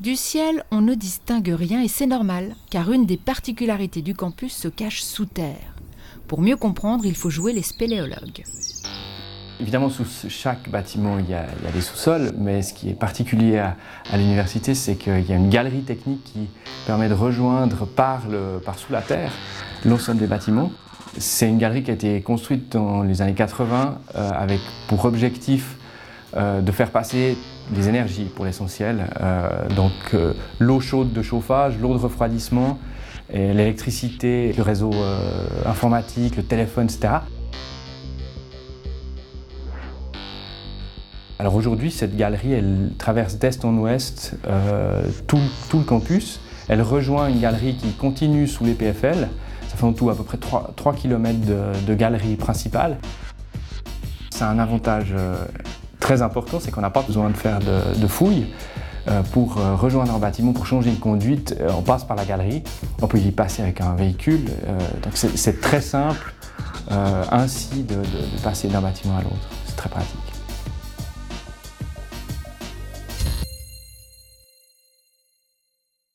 Du ciel, on ne distingue rien et c'est normal, car une des particularités du campus se cache sous terre. Pour mieux comprendre, il faut jouer les spéléologues. Évidemment, sous chaque bâtiment, il y a, des sous-sols, mais ce qui est particulier à, l'université, c'est qu'il y a une galerie technique qui permet de rejoindre par, sous la terre l'ensemble des bâtiments. C'est une galerie qui a été construite dans les années 80 euh, avec pour objectif euh, de faire passer les énergies pour l'essentiel, euh, donc l'eau chaude de chauffage, l'eau de refroidissement, l'électricité, le réseau informatique, le téléphone, etc. Alors aujourd'hui, cette galerie, elle traverse d'est en ouest tout, le campus. Elle rejoint une galerie qui continue sous les PFL, ça fait en tout à peu près 3, km de, galerie principale. C'est un avantage euh, très important, c'est qu'on n'a pas besoin de faire de, fouilles. Euh, pour euh, rejoindre un bâtiment, pour changer une conduite, on passe par la galerie, on peut y passer avec un véhicule. donc c'est très simple ainsi de passer d'un bâtiment à l'autre. C'est très pratique.